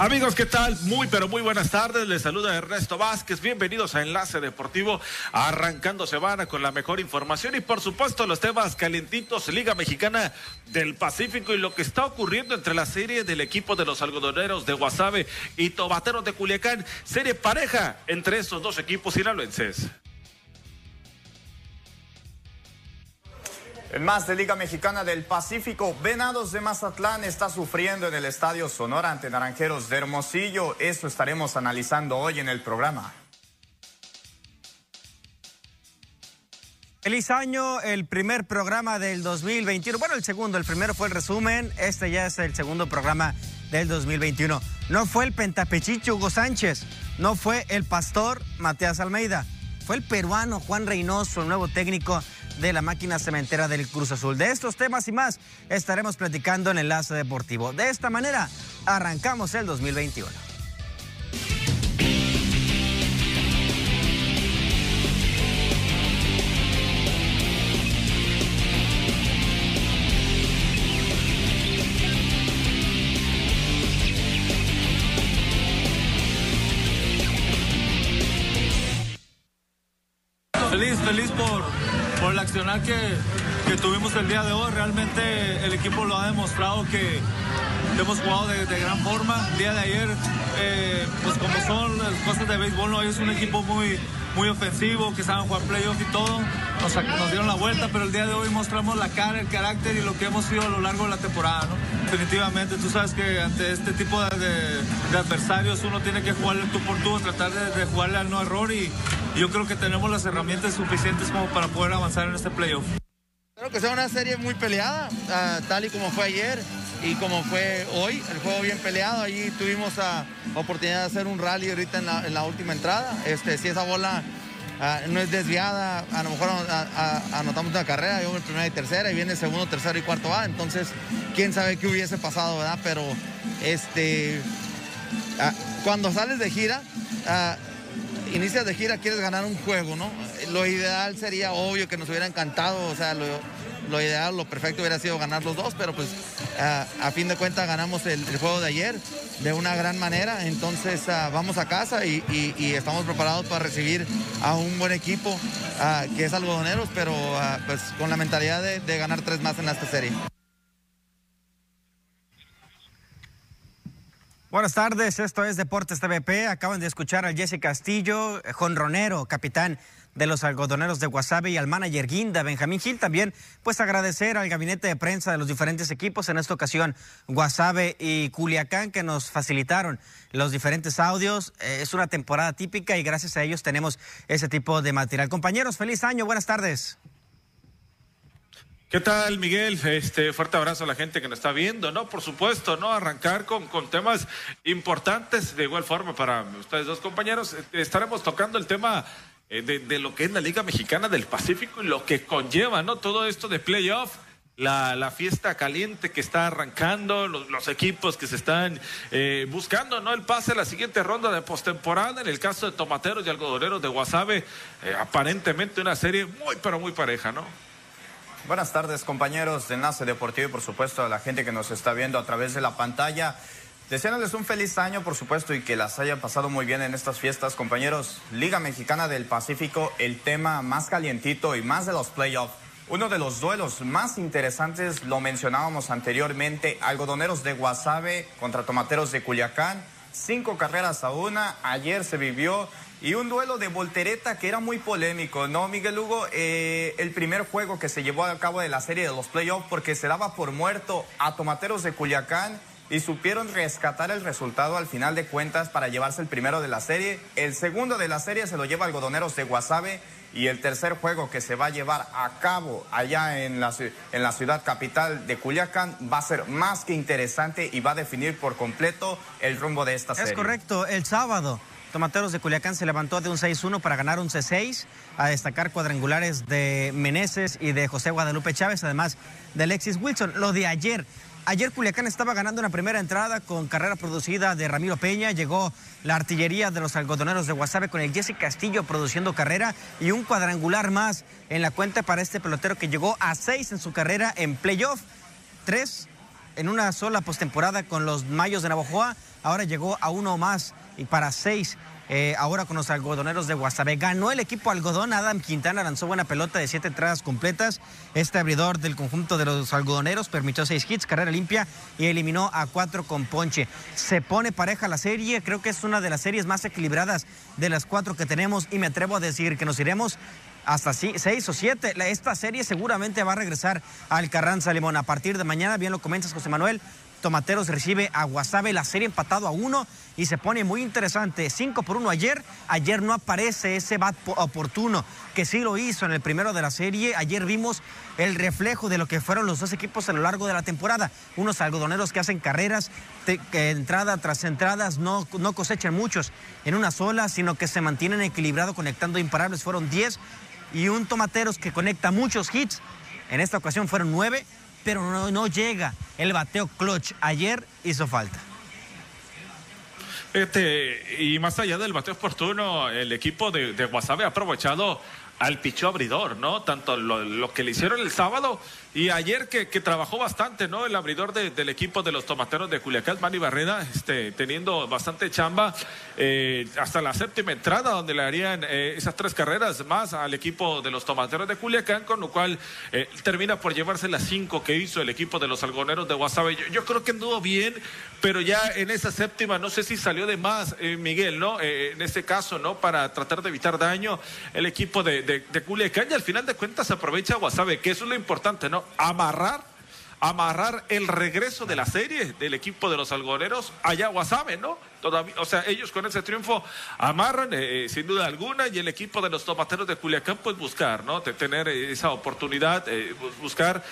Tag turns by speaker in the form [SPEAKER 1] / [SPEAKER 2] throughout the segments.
[SPEAKER 1] Amigos, ¿qué tal? Muy, pero muy buenas tardes. Les saluda Ernesto Vázquez. Bienvenidos a Enlace Deportivo, arrancando semana con la mejor información y, por supuesto, los temas calientitos, Liga Mexicana del Pacífico y lo que está ocurriendo entre la serie del equipo de los algodoneros de Guasave y Tobateros de Culiacán. Serie pareja entre estos dos equipos sinaloenses.
[SPEAKER 2] En más de Liga Mexicana del Pacífico, Venados de Mazatlán está sufriendo en el Estadio Sonora ante Naranjeros de Hermosillo. Esto estaremos analizando hoy en el programa.
[SPEAKER 3] Feliz año, el primer programa del 2021. Bueno, el segundo, el primero fue el resumen, este ya es el segundo programa del 2021. No fue el pentapechicho Hugo Sánchez, no fue el pastor Matías Almeida, fue el peruano Juan Reynoso, el nuevo técnico de la máquina cementera del Cruz Azul. De estos temas y más estaremos platicando en Enlace Deportivo. De esta manera, arrancamos el 2021.
[SPEAKER 4] Feliz, feliz por, por el accionar que, que, tuvimos el día de hoy. Realmente el equipo lo ha demostrado que hemos jugado de, de gran forma. El día de ayer, eh, pues como son las cosas de béisbol, ¿no? es un equipo muy, muy ofensivo, que saben jugar playoff y todo. Nos, dieron la vuelta, pero el día de hoy mostramos la cara, el carácter y lo que hemos sido a lo largo de la temporada. Definitivamente, tú sabes que ante este tipo de, adversarios uno tiene que jugarle tú por tú, tratar de, jugarle al no error y yo creo que tenemos las herramientas suficientes como para poder avanzar en este playoff.
[SPEAKER 5] Espero que sea una serie muy peleada, uh, tal y como fue ayer y como fue hoy, el juego bien peleado. Allí tuvimos la oportunidad de hacer un rally ahorita en la, última entrada. Este, si esa bola uh, no es desviada, a lo mejor anotamos una carrera, yo en primera y tercera y viene segundo, tercero y cuarto va. Entonces, quién sabe qué hubiese pasado, ¿verdad? Pero este, cuando sales de gira, inicias de gira, quieres ganar un juego, ¿no? Lo ideal sería, obvio, que nos hubiera encantado, o sea, lo, lo ideal, lo perfecto hubiera sido ganar los dos, pero pues a, a fin de cuentas ganamos el, juego de ayer de una gran manera, entonces uh, vamos a casa y, estamos preparados para recibir a un buen equipo uh, que es algodoneros, pero uh, pues con la mentalidad de, ganar tres más en esta serie.
[SPEAKER 3] Buenas tardes, esto es Deportes TVP. Acaban de escuchar al Jesse Castillo, jonronero, capitán de los algodoneros de Guasave y al manager Guinda, Benjamín Gil. También, pues agradecer al gabinete de prensa de los diferentes equipos, en esta ocasión Guasave y Culiacán, que nos facilitaron los diferentes audios. Eh, es una temporada típica y gracias a ellos tenemos ese tipo de material. Compañeros, feliz año, buenas tardes.
[SPEAKER 1] ¿Qué tal, Miguel? Este fuerte abrazo a la gente que nos está viendo, ¿no? Por supuesto, ¿no? Arrancar con, con temas importantes de igual forma para ustedes dos compañeros. Estaremos tocando el tema eh, de, de, lo que es la Liga Mexicana del Pacífico y lo que conlleva, ¿no? Todo esto de playoff. La, la, fiesta caliente que está arrancando, los, los equipos que se están eh, buscando, ¿no? El pase a la siguiente ronda de postemporada, en el caso de Tomateros y Algodoneros de Guasave, eh, aparentemente una serie muy, pero muy pareja, ¿no?
[SPEAKER 2] Buenas tardes, compañeros de Enlace Deportivo y, por supuesto, a la gente que nos está viendo a través de la pantalla. Deseándoles un feliz año, por supuesto, y que las hayan pasado muy bien en estas fiestas, compañeros. Liga Mexicana del Pacífico, el tema más calientito y más de los playoffs. Uno de los duelos más interesantes, lo mencionábamos anteriormente, algodoneros de Guasave contra tomateros de Culiacán. Cinco carreras a una, ayer se vivió y un duelo de voltereta que era muy polémico, ¿no, Miguel Hugo? Eh, el primer juego que se llevó a cabo de la serie de los playoffs porque se daba por muerto a Tomateros de Culiacán y supieron rescatar el resultado al final de cuentas para llevarse el primero de la serie. El segundo de la serie se lo lleva Algodoneros de Guasave y el tercer juego que se va a llevar a cabo allá en la, en la ciudad capital de Culiacán va a ser más que interesante y va a definir por completo el rumbo de esta serie.
[SPEAKER 3] Es correcto, el sábado. Tomateros de Culiacán se levantó de un 6-1 para ganar un C6, a destacar cuadrangulares de Meneses y de José Guadalupe Chávez, además de Alexis Wilson. Lo de ayer, ayer Culiacán estaba ganando una primera entrada con carrera producida de Ramiro Peña, llegó la artillería de los algodoneros de Guasave con el Jesse Castillo produciendo carrera y un cuadrangular más en la cuenta para este pelotero que llegó a 6 en su carrera en playoff, 3 en una sola postemporada con los Mayos de Navajoa, ahora llegó a uno más y para seis eh, ahora con los algodoneros de Guasave. Ganó el equipo algodón, Adam Quintana lanzó buena pelota de siete entradas completas. Este abridor del conjunto de los algodoneros permitió seis hits, carrera limpia y eliminó a cuatro con ponche. Se pone pareja la serie, creo que es una de las series más equilibradas de las cuatro que tenemos y me atrevo a decir que nos iremos hasta seis o siete. Esta serie seguramente va a regresar al Carranza Limón. A partir de mañana, bien lo comentas José Manuel, Tomateros recibe a Guasave, la serie empatado a uno y se pone muy interesante. Cinco por uno ayer. Ayer no aparece ese bat oportuno que sí lo hizo en el primero de la serie. Ayer vimos el reflejo de lo que fueron los dos equipos a lo largo de la temporada. Unos algodoneros que hacen carreras, entrada tras entradas, no, no cosechan muchos en una sola, sino que se mantienen equilibrados conectando imparables. Fueron diez y un Tomateros que conecta muchos hits. En esta ocasión fueron nueve pero no, llega el bateo clutch. Ayer hizo falta.
[SPEAKER 1] Este, y más allá del bateo oportuno, el equipo de, de ha aprovechado al picho abridor, ¿no? Tanto lo, que le hicieron el sábado y ayer que, trabajó bastante, ¿no? El abridor del equipo de los tomateros de Culiacán, Manny Barreda, este, teniendo bastante chamba eh, hasta la séptima entrada, donde le harían eh, esas tres carreras más al equipo de los tomateros de Culiacán, con lo cual eh, termina por llevarse las cinco que hizo el equipo de los algoneros de Guasave. Yo, creo que anduvo bien, pero ya en esa séptima, no sé si salió de más, Miguel, ¿no? en este caso, ¿no? Para tratar de evitar daño, el equipo de, de, de Culiacán y al final de cuentas aprovecha Guasave, que eso es lo importante, ¿no? Amarrar amarrar el regreso de la serie del equipo de los algoneros allá a ¿no? Todavía, o sea, ellos con ese triunfo amarran eh, eh, sin duda alguna y el equipo de los tomateros de Culiacán pues buscar, ¿no? De tener esa oportunidad, eh, buscar,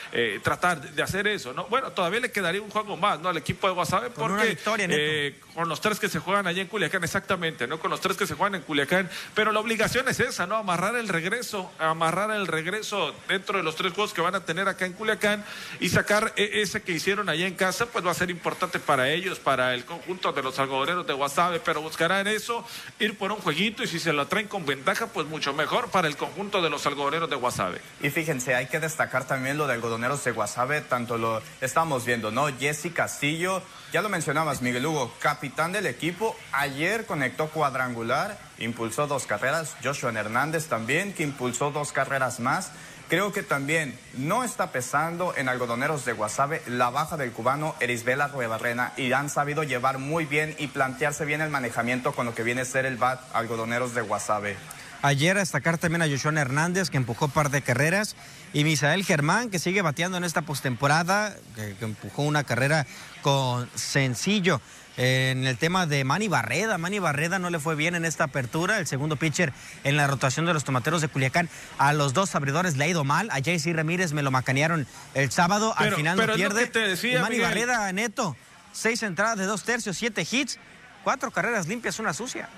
[SPEAKER 1] tratar de hacer eso, ¿no? Bueno, todavía le quedaría un juego más, ¿no? Al equipo de Guasave porque con los tres que se juegan allá en Culiacán, exactamente, ¿no? Con los tres que se juegan en Culiacán, pero la obligación es esa, ¿no? Amarrar el regreso, amarrar el regreso dentro de los tres juegos que van a tener acá en Culiacán y sacar ese que hicieron allá en casa, pues va a ser importante para ellos, para el conjunto de los de Guasave, pero buscarán eso, ir por un jueguito y si se lo traen con ventaja, pues mucho mejor para el conjunto de los algodoneros de Guasave.
[SPEAKER 2] Y fíjense, hay que destacar también lo de algodoneros de Guasave, tanto lo estamos viendo, ¿no? Jesse Castillo, ya lo mencionabas, Miguel Hugo, capitán del equipo, ayer conectó cuadrangular, impulsó dos carreras, Joshua Hernández también, que impulsó dos carreras más. Creo que también no está pesando en algodoneros de Guasave la baja del cubano Erisbela Ruebarrena y han sabido llevar muy bien y plantearse bien el manejamiento con lo que viene a ser el bat algodoneros de Guasave.
[SPEAKER 3] Ayer a destacar también a Joshua Hernández, que empujó par de carreras, y Misael Germán, que sigue bateando en esta postemporada, que, que empujó una carrera con sencillo en el tema de Manny Barreda. Manny Barreda no le fue bien en esta apertura. El segundo pitcher en la rotación de los tomateros de Culiacán. A los dos abridores le ha ido mal. A JC Ramírez me lo macanearon el sábado. Al final no pierde.
[SPEAKER 1] Decía,
[SPEAKER 3] Manny Barreda, neto. Seis entradas de dos tercios, siete hits, cuatro carreras limpias, una sucia.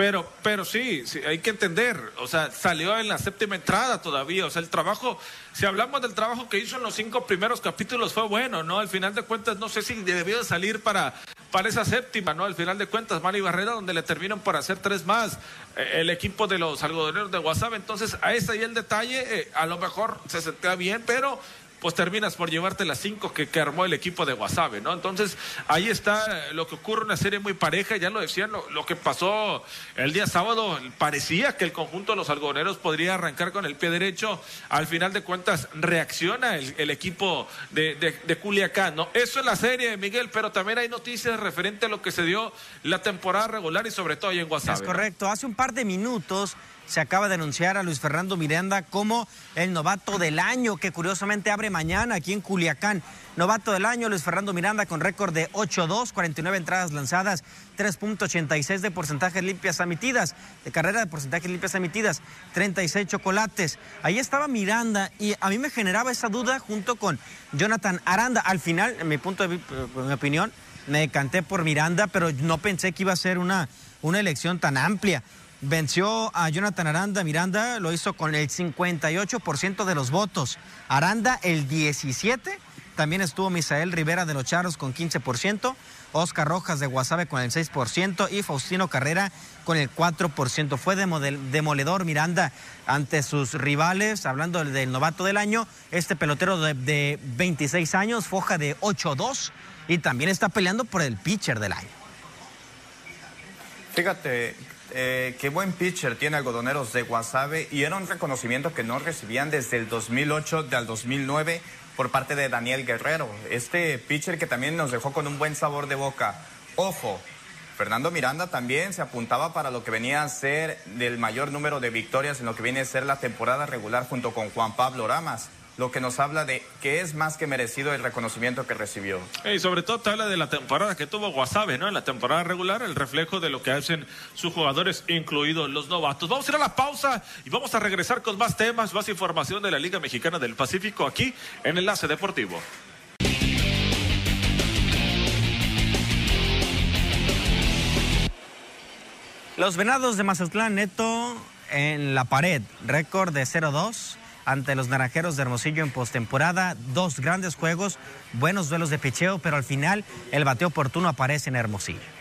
[SPEAKER 1] Pero, pero sí, sí, hay que entender, o sea, salió en la séptima entrada todavía, o sea, el trabajo, si hablamos del trabajo que hizo en los cinco primeros capítulos fue bueno, ¿no? Al final de cuentas, no sé si debió de salir para, para esa séptima, ¿no? Al final de cuentas, Mari Barrera, donde le terminan por hacer tres más eh, el equipo de los algodoneros de WhatsApp, entonces a ese y el detalle, eh, a lo mejor se sentía bien, pero pues terminas por llevarte las cinco que, armó el equipo de Guasave, ¿no? Entonces, ahí está lo que ocurre, una serie muy pareja, ya lo decían, lo, que pasó el día sábado, parecía que el conjunto de los algodoneros podría arrancar con el pie derecho, al final de cuentas reacciona el, equipo de, de, Culiacán, ¿no? Eso es la serie, Miguel, pero también hay noticias referente a lo que se dio la temporada regular y sobre todo ahí en Guasave.
[SPEAKER 3] Es correcto, hace un par de minutos se acaba de anunciar a Luis Fernando Miranda como el novato del año, que curiosamente abre mañana aquí en Culiacán. Novato del año, Luis Fernando Miranda con récord de 8-2, 49 entradas lanzadas, 3.86 de porcentajes limpias emitidas, de carrera de porcentajes limpias emitidas, 36 chocolates. Ahí estaba Miranda y a mí me generaba esa duda junto con Jonathan Aranda. Al final, en mi punto de en mi opinión, me canté por Miranda, pero no pensé que iba a ser una, una elección tan amplia venció a Jonathan Aranda. Miranda lo hizo con el 58% de los votos. Aranda el 17%. También estuvo Misael Rivera de los Charros con 15%, Oscar Rojas de Guasave con el 6% y Faustino Carrera con el 4%. Fue demoledor Miranda ante sus rivales, hablando del novato del año, este pelotero de, de 26 años, foja de 8-2 y también está peleando por el pitcher del año.
[SPEAKER 2] Fíjate, eh, qué buen pitcher tiene Algodoneros de Guasave y era un reconocimiento que no recibían desde el 2008 al 2009 por parte de Daniel Guerrero. Este pitcher que también nos dejó con un buen sabor de boca. Ojo, Fernando Miranda también se apuntaba para lo que venía a ser del mayor número de victorias en lo que viene a ser la temporada regular junto con Juan Pablo Ramas lo que nos habla de que es más que merecido el reconocimiento que recibió.
[SPEAKER 1] Y sobre todo te habla de la temporada que tuvo Guasave, ¿no? En la temporada regular, el reflejo de lo que hacen sus jugadores, incluidos los novatos. Vamos a ir a la pausa y vamos a regresar con más temas, más información de la Liga Mexicana del Pacífico aquí en Enlace Deportivo.
[SPEAKER 3] Los Venados de Mazatlán Neto en la pared, récord de 0-2 ante los Naranjeros de Hermosillo en postemporada. Dos grandes juegos, buenos duelos de picheo, pero al final el bateo oportuno aparece en Hermosillo.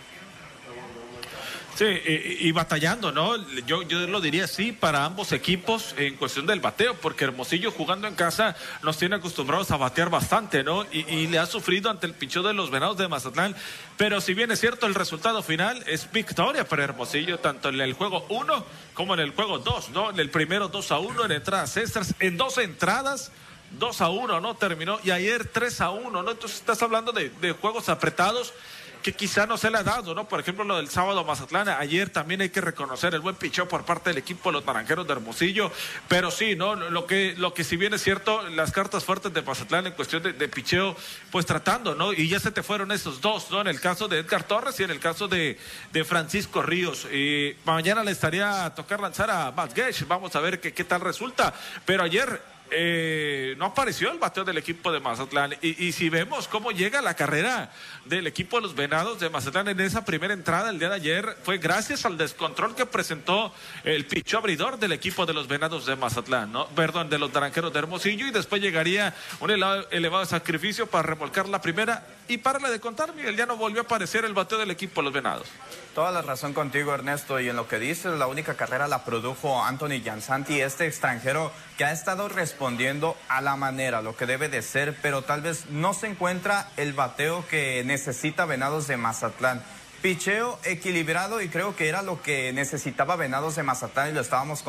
[SPEAKER 1] Sí, y, batallando, ¿no? Yo, yo lo diría así para ambos equipos en cuestión del bateo, porque Hermosillo jugando en casa nos tiene acostumbrados a batear bastante, ¿no? Y, le ha sufrido ante el pichón de los Venados de Mazatlán. Pero si bien es cierto, el resultado final es victoria para Hermosillo, tanto en el juego 1 como en el juego 2, ¿no? En el primero 2 a 1, en entradas extras, en dos entradas. 2 a 1, ¿no? Terminó. Y ayer 3 a 1, ¿no? Entonces estás hablando de, de juegos apretados que quizá no se le ha dado, ¿no? Por ejemplo, lo del sábado Mazatlán, ayer también hay que reconocer el buen picheo por parte del equipo de los naranjeros de Hermosillo, pero sí, ¿no? Lo que, lo que si bien es cierto, las cartas fuertes de Mazatlán en cuestión de, picheo, pues tratando, ¿no? Y ya se te fueron esos dos, ¿no? En el caso de Edgar Torres y en el caso de, de Francisco Ríos. Y mañana le estaría a tocar lanzar a Matt Gesh, vamos a ver qué, qué tal resulta, pero ayer eh, no apareció el bateo del equipo de Mazatlán. Y, si vemos cómo llega la carrera del equipo de los Venados de Mazatlán en esa primera entrada el día de ayer, fue gracias al descontrol que presentó el picho abridor del equipo de los Venados de Mazatlán. Perdón, de los Naranjeros de Hermosillo. Y después llegaría un elevado, sacrificio para remolcar la primera. Y para la de contar, Miguel, ya no volvió a aparecer el bateo del equipo de los Venados.
[SPEAKER 2] Toda la razón contigo, Ernesto. Y en lo que dices, la única carrera la produjo Anthony Jansanti, este extranjero que ha estado respondiendo a la manera, lo que debe de ser, pero tal vez no se encuentra el bateo que necesita Venados de Mazatlán. Picheo equilibrado y creo que era lo que necesitaba Venados de Mazatlán y lo estábamos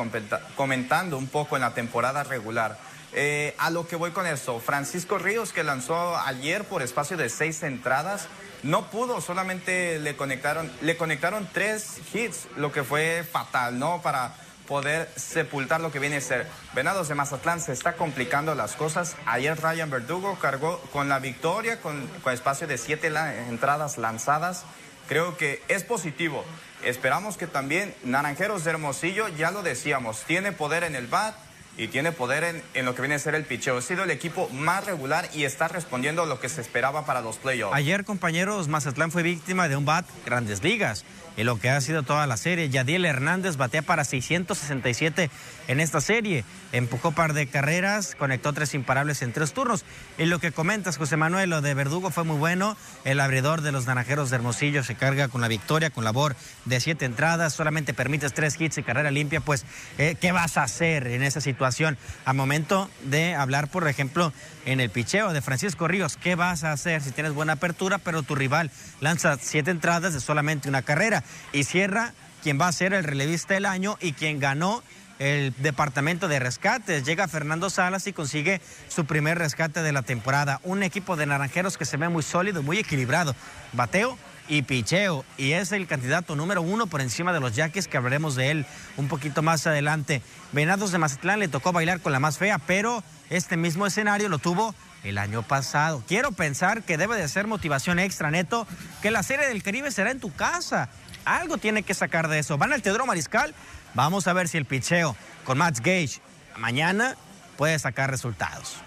[SPEAKER 2] comentando un poco en la temporada regular. Eh, a lo que voy con esto, Francisco Ríos que lanzó ayer por espacio de seis entradas, no pudo, solamente le conectaron, le conectaron tres hits, lo que fue fatal, ¿no? Para poder sepultar lo que viene a ser. Venados de Mazatlán se está complicando las cosas. Ayer Ryan Verdugo cargó con la victoria, con, espacio de siete entradas lanzadas. Creo que es positivo. Esperamos que también Naranjeros de Hermosillo, ya lo decíamos, tiene poder en el bat, y tiene poder en, en, lo que viene a ser el picheo. Ha sido el equipo más regular y está respondiendo a lo que se esperaba para los playoffs.
[SPEAKER 3] Ayer, compañeros, Mazatlán fue víctima de un bat Grandes Ligas y lo que ha sido toda la serie. Yadiel Hernández batea para 667 en esta serie. Empujó par de carreras, conectó tres imparables en tres turnos. Y lo que comentas, José Manuel, lo de Verdugo fue muy bueno. El abridor de los naranjeros de Hermosillo se carga con la victoria, con labor de siete entradas. Solamente permites tres hits y carrera limpia. Pues, eh, ¿qué vas a hacer en esa situación? A momento de hablar, por ejemplo, en el picheo de Francisco Ríos, ¿qué vas a hacer si tienes buena apertura, pero tu rival lanza siete entradas de solamente una carrera? Y cierra quien va a ser el relevista del año y quien ganó el departamento de rescates. Llega Fernando Salas y consigue su primer rescate de la temporada. Un equipo de naranjeros que se ve muy sólido, muy equilibrado. Bateo y picheo. Y es el candidato número uno por encima de los yaquis, que hablaremos de él un poquito más adelante. Venados de Mazatlán le tocó bailar con la más fea, pero este mismo escenario lo tuvo el año pasado. Quiero pensar que debe de ser motivación extra, Neto, que la Serie del Caribe será en tu casa. Algo tiene que sacar de eso. Van al Teodoro Mariscal Vamos a ver si el picheo con Max Gage mañana puede sacar resultados.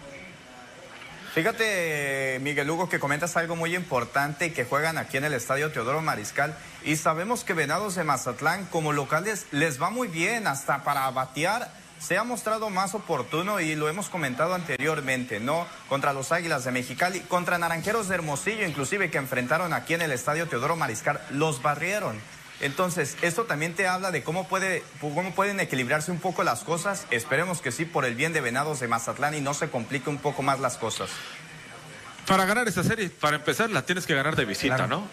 [SPEAKER 2] Fíjate, Miguel Hugo, que comentas algo muy importante que juegan aquí en el estadio Teodoro Mariscal. Y sabemos que Venados de Mazatlán, como locales, les va muy bien, hasta para batear se ha mostrado más oportuno y lo hemos comentado anteriormente, ¿no? Contra los Águilas de Mexicali, contra Naranjeros de Hermosillo, inclusive que enfrentaron aquí en el estadio Teodoro Mariscal, los barrieron. Entonces, esto también te habla de cómo, puede, cómo pueden equilibrarse un poco las cosas. Esperemos que sí, por el bien de Venados de Mazatlán y no se complique un poco más las cosas.
[SPEAKER 1] Para ganar esta serie, para empezar, la tienes que ganar de visita, ¿no?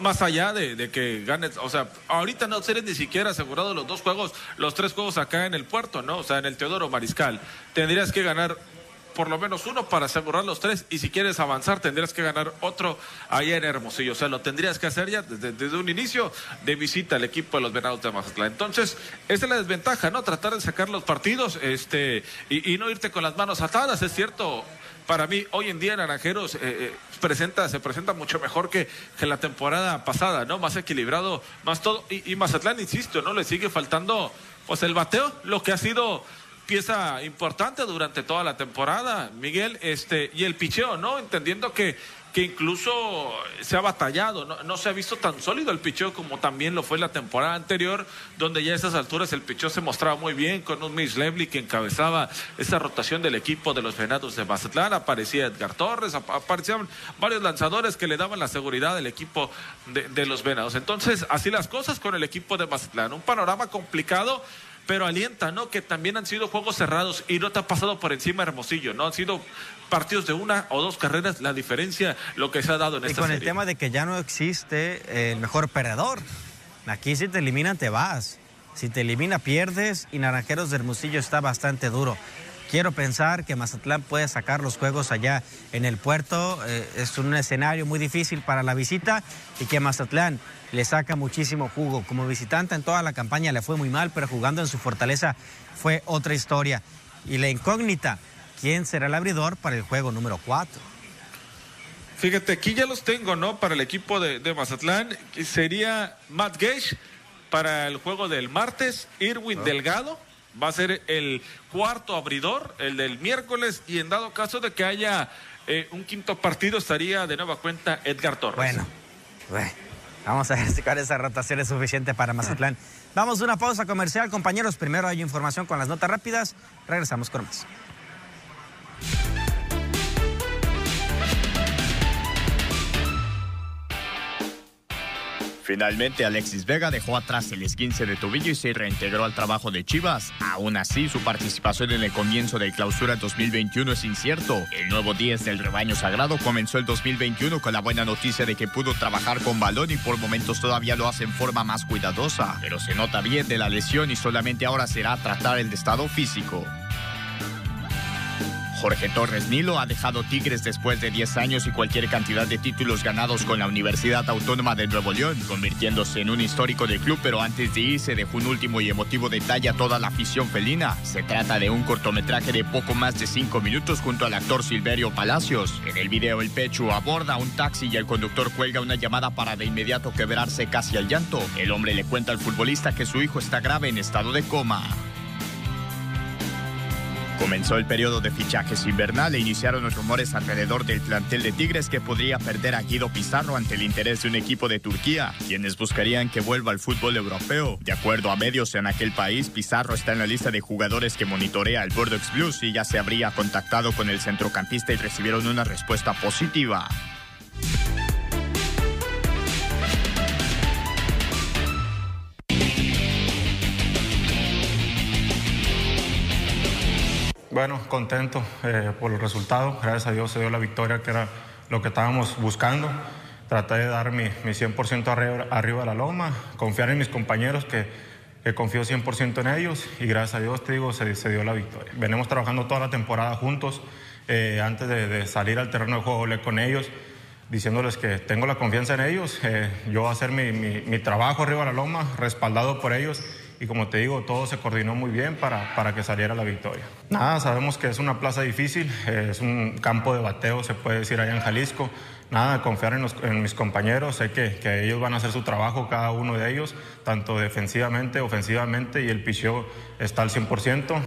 [SPEAKER 1] Más allá de, que ganes, o sea, ahorita no seres ni siquiera asegurado los dos juegos, los tres juegos acá en el puerto, ¿no? O sea, en el Teodoro Mariscal. Tendrías que ganar por lo menos uno para asegurar los tres y si quieres avanzar tendrías que ganar otro allá en Hermosillo. O sea, lo tendrías que hacer ya desde, un inicio de visita al equipo de los Venados de Mazatlán. Entonces, esa es la desventaja, ¿no? Tratar de sacar los partidos este, y no irte con las manos atadas, es cierto para mí hoy en día Naranjeros eh, eh, presenta, se presenta mucho mejor que, que, la temporada pasada, ¿no? Más equilibrado, más todo. Y, y, Mazatlán, insisto, ¿no? Le sigue faltando pues el bateo, lo que ha sido pieza importante durante toda la temporada, Miguel, este, y el picheo, ¿no? Entendiendo que que incluso se ha batallado, no, se ha visto tan sólido el picheo como también lo fue la temporada anterior, donde ya a esas alturas el picheo se mostraba muy bien con un Miss Levely que encabezaba esa rotación del equipo de los Venados de Mazatlán, aparecía Edgar Torres, aparecían varios lanzadores que le daban la seguridad al equipo de, de los Venados. Entonces, así las cosas con el equipo de Mazatlán, un panorama complicado pero alienta, ¿no? Que también han sido juegos cerrados y no te ha pasado por encima Hermosillo, ¿no? Han sido partidos de una o dos carreras la diferencia, lo que se ha dado en y esta
[SPEAKER 3] con el tema de que ya no existe el mejor perdedor. Aquí si te eliminan te vas. Si te elimina pierdes y Naranjeros de Hermosillo está bastante duro. Quiero pensar que Mazatlán puede sacar los juegos allá en el puerto. Eh, es un escenario muy difícil para la visita y que Mazatlán le saca muchísimo jugo. Como visitante en toda la campaña le fue muy mal, pero jugando en su fortaleza fue otra historia. Y la incógnita, ¿quién será el abridor para el juego número 4?
[SPEAKER 1] Fíjate, aquí ya los tengo, ¿no? Para el equipo de, de Mazatlán sería Matt Gage para el juego del martes, Irwin ah. Delgado va a ser el cuarto abridor, el del miércoles, y en dado caso de que haya eh, un quinto partido, estaría de nueva cuenta Edgar Torres.
[SPEAKER 3] Bueno, vamos a ver si con esa rotación es suficiente para Mazatlán. Vamos a una pausa comercial, compañeros. Primero hay información con las notas rápidas. Regresamos con más.
[SPEAKER 6] Finalmente, Alexis Vega dejó atrás el esguince de tobillo y se reintegró al trabajo de Chivas. Aún así, su participación en el comienzo de clausura 2021 es incierto. El nuevo 10 del rebaño sagrado comenzó el 2021 con la buena noticia de que pudo trabajar con balón y por momentos todavía lo hace en forma más cuidadosa. Pero se nota bien de la lesión y solamente ahora será tratar el estado físico. Jorge Torres Nilo ha dejado Tigres después de 10 años y cualquier cantidad de títulos ganados con la Universidad Autónoma de Nuevo León, convirtiéndose en un histórico del club, pero antes de irse dejó un último y emotivo detalle a toda la afición felina. Se trata de un cortometraje de poco más de 5 minutos junto al actor Silverio Palacios. En el video el Pecho aborda un taxi y el conductor cuelga una llamada para de inmediato quebrarse casi al llanto. El hombre le cuenta al futbolista que su hijo está grave en estado de coma. Comenzó el periodo de fichajes invernal e iniciaron los rumores alrededor del plantel de Tigres que podría perder a Guido Pizarro ante el interés de un equipo de Turquía, quienes buscarían que vuelva al fútbol europeo. De acuerdo a medios en aquel país, Pizarro está en la lista de jugadores que monitorea el Bordeaux Blues y ya se habría contactado con el centrocampista y recibieron una respuesta positiva.
[SPEAKER 7] Bueno, contento eh, por el resultado. Gracias a Dios se dio la victoria que era lo que estábamos buscando. Traté de dar mi, mi 100% arriba, arriba, de la loma, confiar en mis compañeros que, que confío 100% en ellos y gracias a Dios te digo se, se, dio la victoria. Venimos trabajando toda la temporada juntos. Eh, antes de, de, salir al terreno de juego hablé con ellos diciéndoles que tengo la confianza en ellos. Eh, yo voy a hacer mi, mi, mi trabajo arriba de la loma, respaldado por ellos y como te digo, todo se coordinó muy bien para, para que saliera la victoria. Nada, sabemos que es una plaza difícil, es un campo de bateo, se puede decir allá en Jalisco. Nada, confiar en, en mis compañeros, sé que, que, ellos van a hacer su trabajo, cada uno de ellos, tanto defensivamente, ofensivamente, y el picheo está al 100%.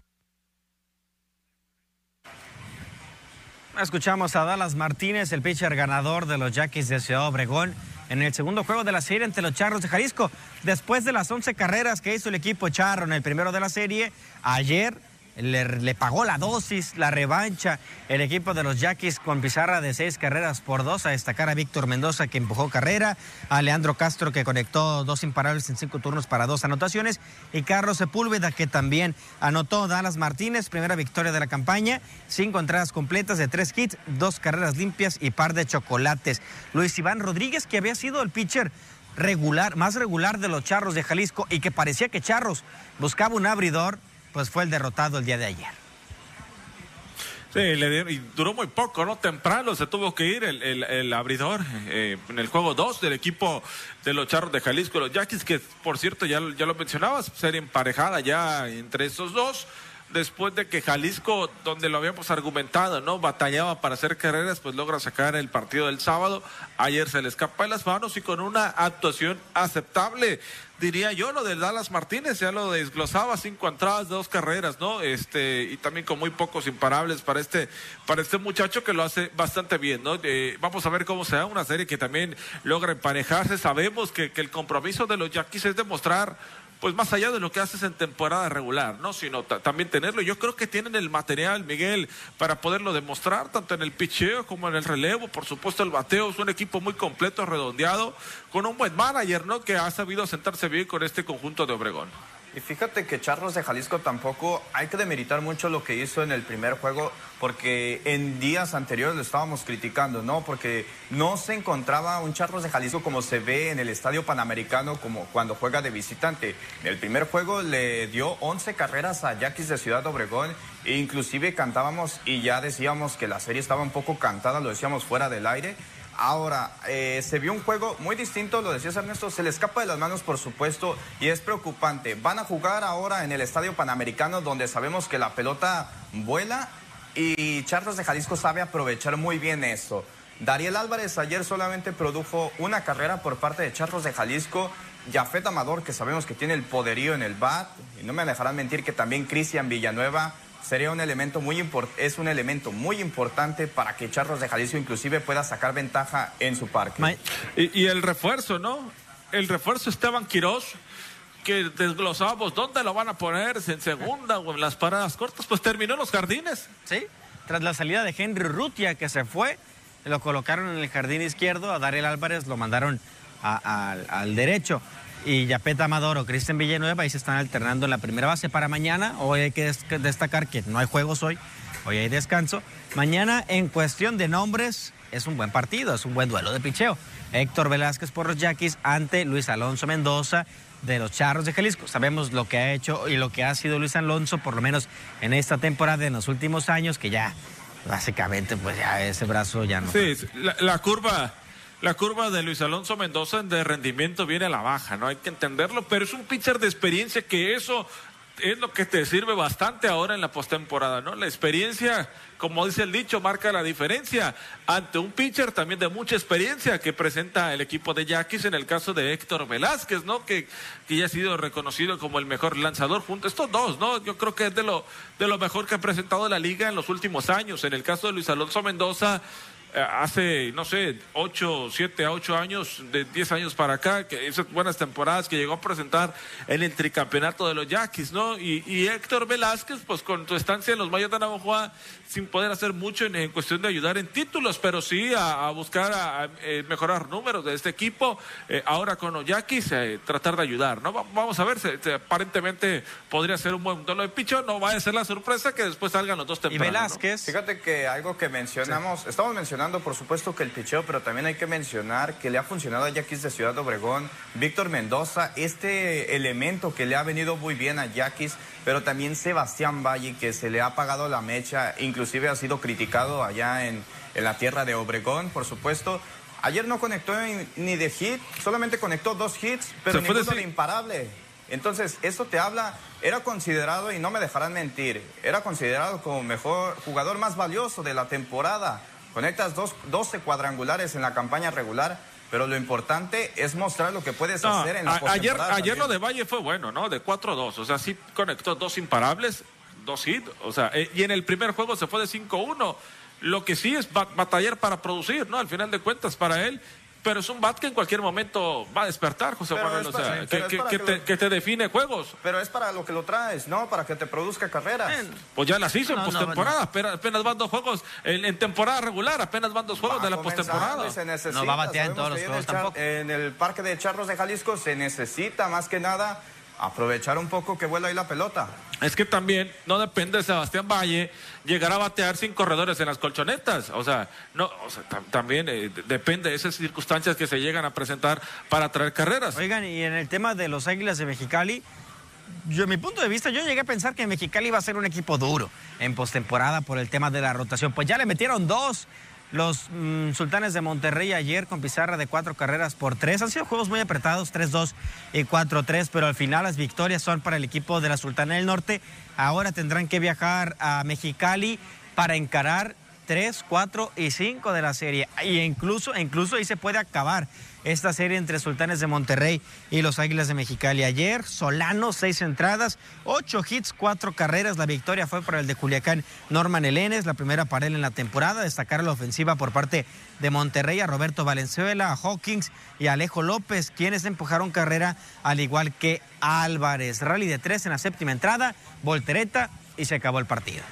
[SPEAKER 3] Escuchamos a Dallas Martínez, el pitcher ganador de los Yaquis de Ciudad Obregón en el segundo juego de la serie entre los Charros de Jalisco. Después de las 11 carreras que hizo el equipo Charro en el primero de la serie, ayer le, pagó la dosis, la revancha. El equipo de los Yaquis con pizarra de seis carreras por dos. A destacar a Víctor Mendoza que empujó carrera, a Leandro Castro que conectó dos imparables en cinco turnos para dos anotaciones y Carlos Sepúlveda que también anotó. Dallas Martínez, primera victoria de la campaña, cinco entradas completas de tres hits, dos carreras limpias y par de chocolates. Luis Iván Rodríguez que había sido el pitcher regular, más regular de los Charros de Jalisco y que parecía que Charros buscaba un abridor pues fue el derrotado el día de ayer.
[SPEAKER 1] Sí, le y duró muy poco, ¿no? Temprano se tuvo que ir el, abridor eh, en el juego 2 del equipo de los Charros de Jalisco, los Yaquis, que por cierto ya, ya lo mencionabas, serie emparejada ya entre esos dos después de que Jalisco, donde lo habíamos argumentado, ¿no? Batallaba para hacer carreras, pues logra sacar el partido del sábado. Ayer se le escapa de las manos y con una actuación aceptable. Diría yo, lo de Dallas Martínez, ya lo desglosaba, cinco entradas, dos carreras, ¿no? Este, y también con muy pocos imparables para este, para este muchacho que lo hace bastante bien, ¿no? Eh, vamos a ver cómo se da una serie que también logra emparejarse. Sabemos que, que el compromiso de los Yaquis es demostrar pues más allá de lo que haces en temporada regular, ¿no? Sino también tenerlo. Yo creo que tienen el material, Miguel, para poderlo demostrar, tanto en el picheo como en el relevo. Por supuesto, el bateo es un equipo muy completo, redondeado, con un buen manager, ¿no? Que ha sabido sentarse bien con este conjunto de Obregón.
[SPEAKER 2] Y fíjate que Charros de Jalisco tampoco hay que demeritar mucho lo que hizo en el primer juego, porque en días anteriores lo estábamos criticando, ¿no? Porque no se encontraba un Charros de Jalisco como se ve en el Estadio Panamericano, como cuando juega de visitante. En el primer juego le dio 11 carreras a Yaquis de Ciudad Obregón, e inclusive cantábamos y ya decíamos que la serie estaba un poco cantada, lo decíamos fuera del aire. Ahora, eh, se vio un juego muy distinto, lo decías Ernesto, se le escapa de las manos por supuesto y es preocupante. Van a jugar ahora en el Estadio Panamericano donde sabemos que la pelota vuela y Charlos de Jalisco sabe aprovechar muy bien eso. Dariel Álvarez ayer solamente produjo una carrera por parte de Charlos de Jalisco. Jafet Amador, que sabemos que tiene el poderío en el bat, y no me dejarán mentir que también Cristian Villanueva sería un elemento muy es un elemento muy importante para que Charros de Jalisco inclusive pueda sacar ventaja en su parque.
[SPEAKER 1] Y, el refuerzo, ¿no? El refuerzo Esteban Quirós, que desglosábamos dónde lo van a poner, en segunda o en las paradas cortas, pues terminó en los jardines.
[SPEAKER 3] Sí, tras la salida de Henry Rutia que se fue, lo colocaron en el jardín izquierdo, a Dariel Álvarez lo mandaron al derecho y Yapeta Amador o Cristian Villanueva ahí se están alternando en la primera base para mañana. Hoy hay que destacar que no hay juegos hoy, hoy hay descanso. Mañana en cuestión de nombres es un buen partido, es un buen duelo de picheo. Héctor Velázquez por los Yaquis ante Luis Alonso Mendoza de los Charros de Jalisco. Sabemos lo que ha hecho y lo que ha sido Luis Alonso, por lo menos en esta temporada, en los últimos años, que ya básicamente pues ya ese brazo ya no.
[SPEAKER 1] Sí, la curva la curva de Luis Alonso Mendoza de rendimiento viene a la baja, ¿no? Hay que entenderlo, pero es un pitcher de experiencia que eso es lo que te sirve bastante ahora en la postemporada, ¿no? La experiencia, como dice el dicho, marca la diferencia ante un pitcher también de mucha experiencia que presenta el equipo de Yaquis en el caso de Héctor Velázquez, ¿no? Que, que ya ha sido reconocido como el mejor lanzador junto a estos dos, ¿no? Yo creo que es de lo, de lo mejor que ha presentado la liga en los últimos años. En el caso de Luis Alonso Mendoza, hace, no sé, 8, 7 a 8 años, de 10 años para acá, que esas buenas temporadas que llegó a presentar en el tricampeonato de los Yaquis, ¿no? Y, Héctor Velázquez, pues con su estancia en los Mayos de Navajoa, sin poder hacer mucho en, cuestión de ayudar en títulos, pero sí a, buscar a, eh, mejorar números de este equipo, eh, ahora con los Yaquis, tratar de ayudar, ¿no? Vamos a ver, aparentemente podría ser un buen duelo de picho, no va a ser la sorpresa que después salgan los dos tempranos.
[SPEAKER 3] Y Velázquez.
[SPEAKER 2] Fíjate que algo que mencionamos, estamos mencionando por supuesto, que el picheo, pero también hay que mencionar que le ha funcionado a Yaquis de Ciudad Obregón, Víctor Mendoza, este elemento que le ha venido muy bien a Yaquis, pero también Sebastián Valle, que se le ha apagado la mecha, inclusive ha sido criticado allá en, la tierra de Obregón, por supuesto. Ayer no conectó ni de hit, solamente conectó dos hits, pero ninguno de imparable. Entonces, esto te habla, era considerado, y no me dejarán mentir, era considerado como mejor jugador más valioso de la temporada. Conectas dos, 12 cuadrangulares en la campaña regular, pero lo importante es mostrar lo que puedes hacer en la
[SPEAKER 1] Ayer, ayer lo de Valle fue bueno, ¿no? De 4-2, o sea, sí conectó dos imparables, dos hits, o sea, eh, y en el primer juego se fue de 5-1. Lo que sí es batallar para producir, ¿no? Al final de cuentas, para él, pero es un bat que en cualquier momento va a despertar, José Manuel. O sea, que, te, define juegos.
[SPEAKER 2] Pero es para lo que lo traes, ¿no? Para que te produzca carreras.
[SPEAKER 1] pues ya las hizo en postemporada. apenas, van dos juegos. En, temporada regular, apenas van dos juegos de la postemporada.
[SPEAKER 3] No va a batear en todos los juegos tampoco.
[SPEAKER 2] En el parque de Charros de Jalisco se necesita más que nada aprovechar un poco que vuela ahí la pelota.
[SPEAKER 1] Es que también no depende de Sebastián Valle llegar a batear sin corredores en las colchonetas. O sea, no, también eh, depende de esas circunstancias que se llegan a presentar para traer carreras.
[SPEAKER 3] Oigan, y en el tema de los Águilas de Mexicali, yo, en mi punto de vista, yo llegué a pensar que Mexicali iba a ser un equipo duro en postemporada por el tema de la rotación. Pues ya le metieron dos los mm, Sultanes de Monterrey ayer con pizarra de cuatro carreras por tres. Han sido juegos muy apretados, 3-2 y 4-3, pero al final las victorias son para el equipo de la Sultana del Norte. Ahora tendrán que viajar a Mexicali para encarar 3, 4 y 5 de la serie. Y incluso, incluso ahí se puede acabar esta serie entre Sultanes de Monterrey y los Águilas de Mexicali. Ayer, Solano, seis entradas, ocho hits, cuatro carreras. La victoria fue por el de Culiacán, Norman Elenes, la primera para él en la temporada. Destacar la ofensiva por parte de Monterrey a Roberto Valenzuela, a Hawkins y a Alejo López, quienes empujaron carrera al igual que Álvarez. Rally de tres en la séptima entrada, voltereta y se acabó el partido.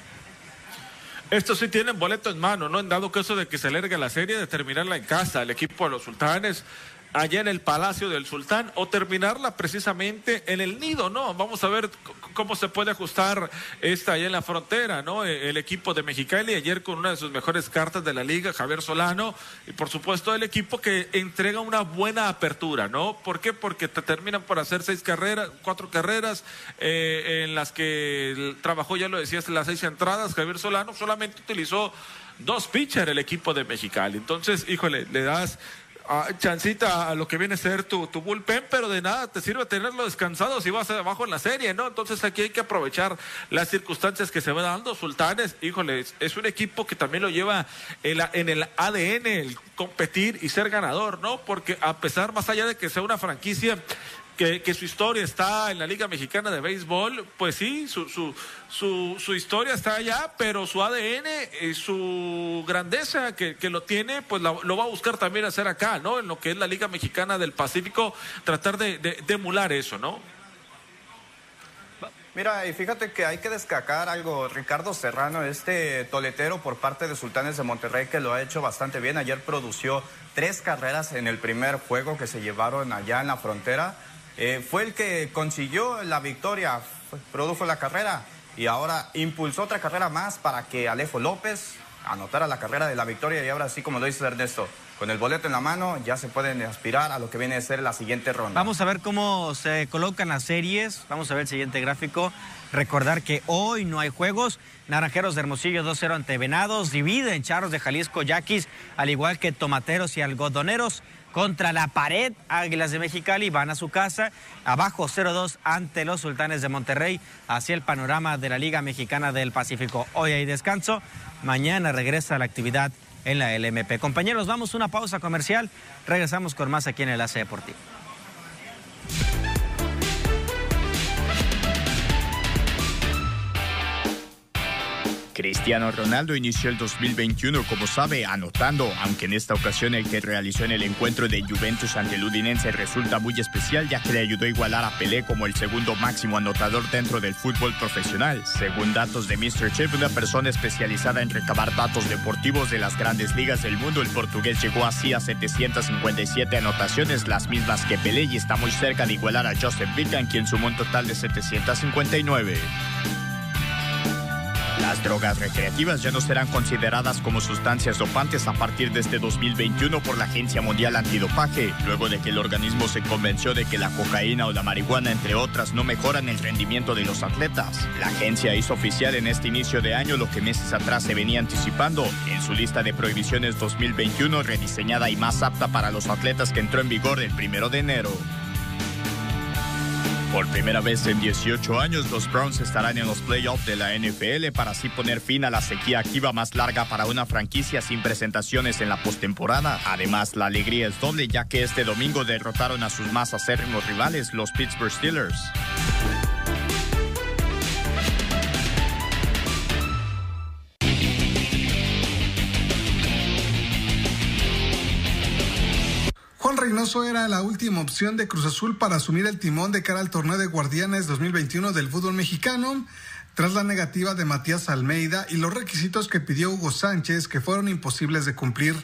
[SPEAKER 1] Estos sí tienen boleto en mano, ¿no? En dado caso de que se alargue la serie, de terminarla en casa. El equipo de los sultanes allá en el Palacio del Sultán o terminarla precisamente en el nido, ¿no? Vamos a ver cómo se puede ajustar esta allá en la frontera, ¿no? E, el equipo de Mexicali ayer con una de sus mejores cartas de la liga, Javier Solano, y por supuesto el equipo que entrega una buena apertura, ¿no? ¿Por qué? Porque te terminan por hacer seis carreras, cuatro carreras eh, en las que trabajó, ya lo decías, las seis entradas, Javier Solano solamente utilizó dos pitchers el equipo de Mexicali. Entonces, híjole, le das chancita a lo que viene a ser tu, tu, bullpen, pero de nada te sirve tenerlo descansado si vas abajo en la serie, ¿no? Entonces aquí hay que aprovechar las circunstancias que se van dando. Sultanes, híjole, es un equipo que también lo lleva en, en el ADN, el competir y ser ganador, ¿no? Porque a pesar, más allá de que sea una franquicia que, su historia está en la Liga Mexicana de Béisbol, pues sí, su, su, su, historia está allá, pero su ADN y su grandeza que, que lo tiene, pues lo, va a buscar también hacer acá, ¿no? En lo que es la Liga Mexicana del Pacífico, tratar de, de, emular eso, ¿no?
[SPEAKER 2] Mira, y fíjate que hay que destacar algo, Ricardo Serrano, este toletero por parte de Sultanes de Monterrey que lo ha hecho bastante bien. Ayer produció tres carreras en el primer juego que se llevaron allá en la frontera. Eh, fue el que consiguió la victoria, produjo la carrera y ahora impulsó otra carrera más para que Alejo López anotara la carrera de la victoria y ahora sí, como lo dice Ernesto, con el boleto en la mano ya se pueden aspirar a lo que viene a ser la siguiente ronda.
[SPEAKER 3] Vamos a ver cómo se colocan las series, vamos a ver el siguiente gráfico. Recordar que hoy no hay juegos. Naranjeros de Hermosillo 2-0 ante Venados, divide en Charros de Jalisco, Yaquis, al igual que Tomateros y Algodoneros contra la pared. Águilas de Mexicali van a su casa. Abajo 0-2 ante los Sultanes de Monterrey. Hacia el panorama de la Liga Mexicana del Pacífico. Hoy hay descanso. Mañana regresa la actividad en la LMP. Compañeros, vamos a una pausa comercial. Regresamos con más aquí en el AC Deportivo.
[SPEAKER 6] Cristiano Ronaldo inició el 2021, como sabe, anotando, aunque en esta ocasión el que realizó en el encuentro de Juventus ante el Udinense resulta muy especial, ya que le ayudó a igualar a Pelé como el segundo máximo anotador dentro del fútbol profesional. Según datos de Mr. Chip, una persona especializada en recabar datos deportivos de las grandes ligas del mundo, el portugués llegó así a 757 anotaciones, las mismas que Pelé, y está muy cerca de igualar a Joseph Vican, quien sumó un total de 759. Las drogas recreativas ya no serán consideradas como sustancias dopantes a partir de este 2021 por la Agencia Mundial Antidopaje, luego de que el organismo se convenció de que la cocaína o la marihuana, entre otras, no mejoran el rendimiento de los atletas. La agencia hizo oficial en este inicio de año lo que meses atrás se venía anticipando en su lista de prohibiciones 2021 rediseñada y más apta para los atletas que entró en vigor el primero de enero. Por primera vez en 18 años, los Browns estarán en los playoffs de la NFL para así poner fin a la sequía activa más larga para una franquicia sin presentaciones en la postemporada. Además, la alegría es doble ya que este domingo derrotaron a sus más acérrimos rivales, los Pittsburgh Steelers.
[SPEAKER 8] Reynoso era la última opción de Cruz Azul para asumir el timón de cara al torneo de Guardianes 2021 del fútbol mexicano, tras la negativa de Matías Almeida y los requisitos que pidió Hugo Sánchez que fueron imposibles de cumplir.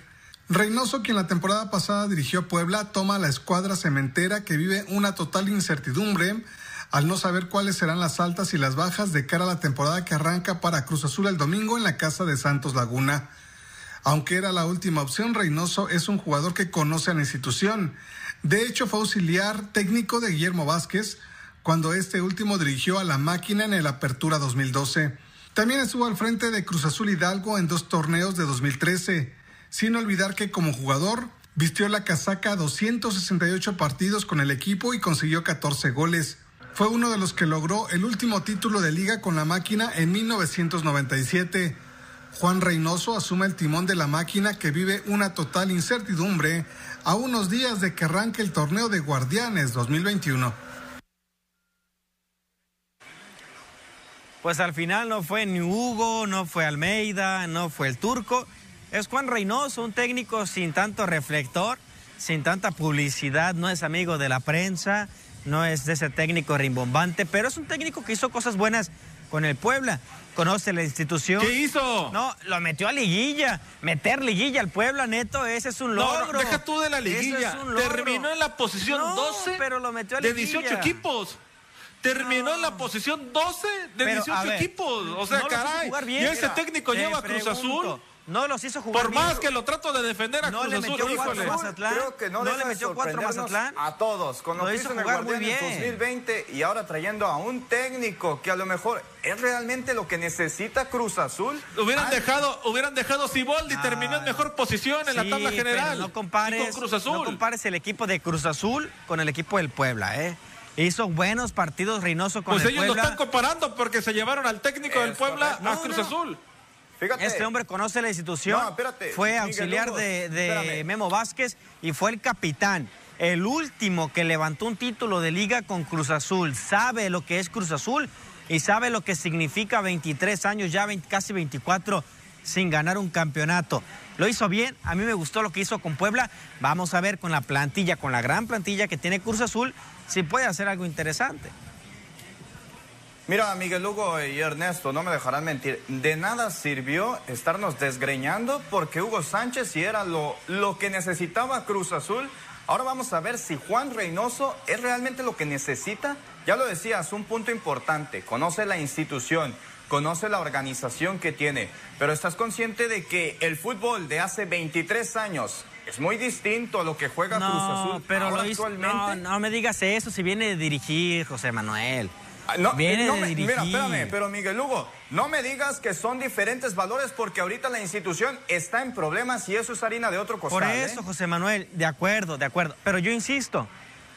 [SPEAKER 8] Reynoso, quien la temporada pasada dirigió Puebla, toma la escuadra cementera que vive una total incertidumbre al no saber cuáles serán las altas y las bajas de cara a la temporada que arranca para Cruz Azul el domingo en la casa de Santos Laguna. Aunque era la última opción, Reynoso es un jugador que conoce a la institución. De hecho, fue auxiliar técnico de Guillermo Vázquez cuando este último dirigió a la máquina en el Apertura 2012. También estuvo al frente de Cruz Azul Hidalgo en dos torneos de 2013, sin olvidar que como jugador vistió la casaca 268 partidos con el equipo y consiguió 14 goles. Fue uno de los que logró el último título de liga con la máquina en 1997 Juan Reynoso asume el timón de la máquina que vive una total incertidumbre a unos días de que arranque el torneo de Guardianes 2021.
[SPEAKER 3] Pues al final no fue ni Hugo, no fue Almeida, no fue el turco. Es Juan Reynoso, un técnico sin tanto reflector, sin tanta publicidad, no es amigo de la prensa, no es de ese técnico rimbombante, pero es un técnico que hizo cosas buenas con el Puebla conoce la institución.
[SPEAKER 1] ¿Qué hizo?
[SPEAKER 3] No, lo metió a liguilla. Meter liguilla al Puebla, neto, ese es un logro.
[SPEAKER 1] No, deja tú de la liguilla. Terminó en la posición 12
[SPEAKER 3] pero lo metió a
[SPEAKER 1] de 18 equipos. Terminó en la posición 12 de 18 equipos. O sea, caray. y ese técnico lleva a Cruz Azul.
[SPEAKER 3] No los hizo jugar
[SPEAKER 1] Por más que lo trato de defender a Cruz
[SPEAKER 3] le metió
[SPEAKER 1] Azul,
[SPEAKER 3] cuatro Mazatlán.
[SPEAKER 2] Creo que no, le metió cuatro Mazatlán. A todos. Con lo, hizo jugar muy bien. 2020 y ahora trayendo a un técnico que a lo mejor es realmente lo que necesita Cruz Azul.
[SPEAKER 1] Hubieran dejado, hubieran dejado Siboldi, terminó en mejor posición en la tabla general.
[SPEAKER 3] no compares, Cruz Azul. no compares el equipo de Cruz Azul con el equipo del Puebla, ¿eh? Hizo buenos partidos Reynoso con
[SPEAKER 1] pues
[SPEAKER 3] el
[SPEAKER 1] Puebla. Pues ellos lo están comparando porque se llevaron al técnico del Puebla a Cruz Azul
[SPEAKER 3] este hombre conoce la institución, fue auxiliar de, Memo Vázquez y fue el capitán. El último que levantó un título de liga con Cruz Azul. Sabe lo que es Cruz Azul y sabe lo que significa 23 años, ya casi 24 sin ganar un campeonato. Lo hizo bien, a mí me gustó lo que hizo con Puebla. Vamos a ver con la plantilla, con la gran plantilla que tiene Cruz Azul, si puede hacer algo interesante.
[SPEAKER 2] Mira, Miguel Hugo y Ernesto, no me dejarán mentir. De nada sirvió estarnos desgreñando porque Hugo Sánchez si era lo, lo que necesitaba Cruz Azul. Ahora vamos a ver si Juan Reynoso es realmente lo que necesita. Ya lo decías, un punto importante. Conoce la institución, conoce la organización que tiene, pero estás consciente de que el fútbol de hace 23 años es muy distinto a lo que juega Cruz Azul
[SPEAKER 3] pero lo hizo, No, no me digas eso si viene de dirigir José Manuel.
[SPEAKER 2] Ah, no, Viene no mira, espérame, pero Miguel Hugo, no me digas que son diferentes valores porque ahorita la institución está en problemas y eso es harina de otro costal.
[SPEAKER 3] Por eso,
[SPEAKER 2] ¿eh?
[SPEAKER 3] José Manuel, de acuerdo, de acuerdo. Pero yo insisto,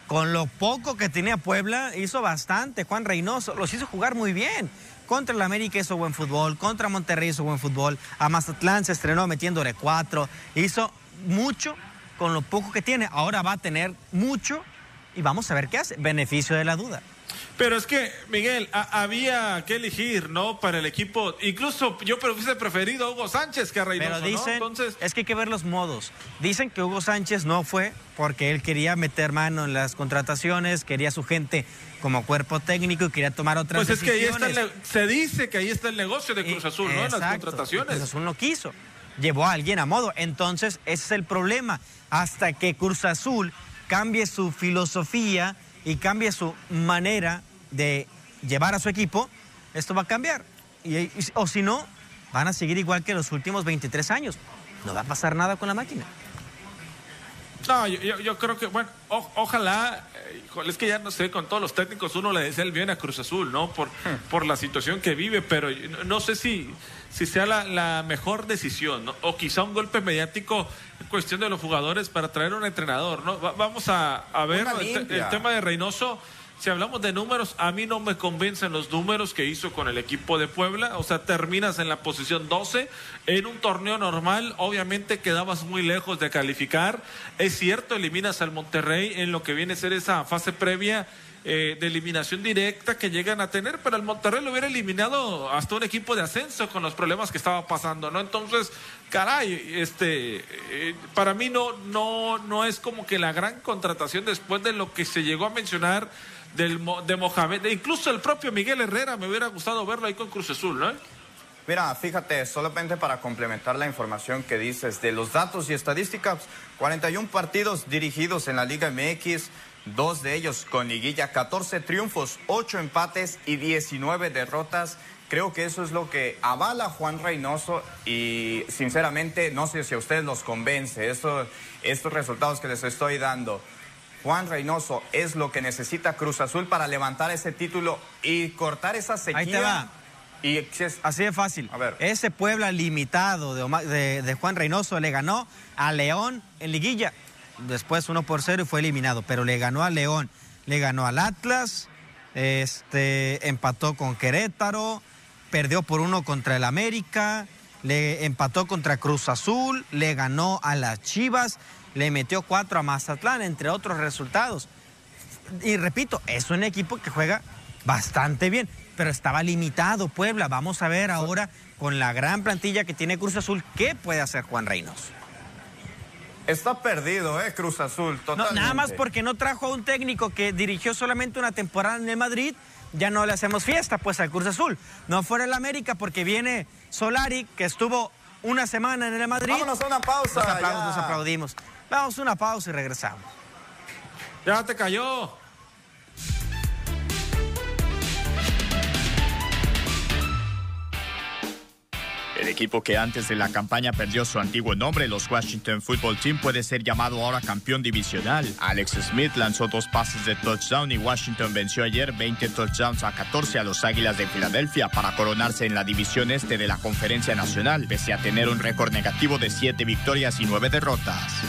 [SPEAKER 3] con lo poco que tenía Puebla, hizo bastante. Juan Reynoso los hizo jugar muy bien. Contra el América hizo buen fútbol, contra Monterrey hizo buen fútbol, a Mazatlán se estrenó metiéndole cuatro, hizo mucho con lo poco que tiene. Ahora va a tener mucho y vamos a ver qué hace. Beneficio de la duda.
[SPEAKER 1] Pero es que, Miguel, había que elegir, ¿no? Para el equipo. Incluso yo hubiese preferido a Hugo Sánchez que a Reynoso,
[SPEAKER 3] Pero dicen, Entonces... es que hay que ver los modos. Dicen que Hugo Sánchez no fue porque él quería meter mano en las contrataciones, quería su gente como cuerpo técnico y quería tomar otras
[SPEAKER 1] decisiones. Pues es que ahí está se dice que ahí está el negocio de Cruz Azul, ¿no? En las contrataciones.
[SPEAKER 3] Cruz Azul no quiso. Llevó a alguien a modo. Entonces, ese es el problema. Hasta que Cruz Azul cambie su filosofía y cambie su manera de llevar a su equipo, esto va a cambiar. Y, o si no, van a seguir igual que los últimos 23 años. No va a pasar nada con la máquina.
[SPEAKER 1] No, yo, creo que, bueno, ojalá, eh, es que ya no sé, con todos los técnicos uno le desea el bien a Cruz Azul, ¿no? Por, hmm. por la situación que vive, pero no, sé si, si sea la, mejor decisión, ¿no? O quizá un golpe mediático en cuestión de los jugadores para traer un entrenador, ¿no? vamos a, ver el, tema de Reynoso si hablamos de números, a mí no me convencen los números que hizo con el equipo de Puebla. O sea, terminas en la posición 12. En un torneo normal, obviamente quedabas muy lejos de calificar. Es cierto, eliminas al Monterrey en lo que viene a ser esa fase previa eh, de eliminación directa que llegan a tener, pero el Monterrey lo hubiera eliminado hasta un equipo de ascenso con los problemas que estaba pasando, ¿no? Entonces, caray, este, eh, para mí no, no, no es como que la gran contratación después de lo que se llegó a mencionar del, de Mohamed, incluso el propio Miguel Herrera, me hubiera gustado verlo ahí con Cruz Azul, ¿no?
[SPEAKER 2] Mira, fíjate, solamente para complementar la información que dices de los datos y estadísticas, 41 partidos dirigidos en la Liga MX, dos de ellos con liguilla, 14 triunfos, 8 empates y 19 derrotas. Creo que eso es lo que avala Juan Reynoso y sinceramente no sé si a ustedes los convence estos resultados que les estoy dando. Juan Reynoso es lo que necesita Cruz Azul para levantar ese título y cortar esa sequía.
[SPEAKER 3] Ahí te va. Y Así de fácil. A ver. Ese Puebla limitado de, Juan Reynoso le ganó a León en liguilla. Después uno por cero y fue eliminado. Pero le ganó a León, le ganó al Atlas, este, empató con Querétaro, perdió por uno contra el América, le empató contra Cruz Azul, le ganó a las Chivas, le metió cuatro a Mazatlán, entre otros resultados. Y repito, es un equipo que juega bastante bien pero estaba limitado Puebla. Vamos a ver ahora con la gran plantilla que tiene Cruz Azul, ¿qué puede hacer Juan Reynos?
[SPEAKER 2] Está perdido, ¿eh? Cruz Azul, totalmente.
[SPEAKER 3] nada más porque no trajo a un técnico que dirigió solamente una temporada en el Madrid, ya no le hacemos fiesta pues al Cruz Azul. No fuera el América porque viene Solari, que estuvo una semana en el Madrid.
[SPEAKER 2] Vámonos a una pausa.
[SPEAKER 3] nos aplaudimos. Vamos a una pausa y regresamos.
[SPEAKER 1] Ya te cayó.
[SPEAKER 6] El equipo que antes de la campaña perdió su antiguo nombre, los Washington Football Team, puede ser llamado ahora campeón divisional. Alex Smith lanzó dos pases de touchdown y Washington venció ayer 20 touchdowns a 14 a los Águilas de Filadelfia para coronarse en la división este de la Conferencia Nacional, pese a tener un récord negativo de 7 victorias y 9 derrotas.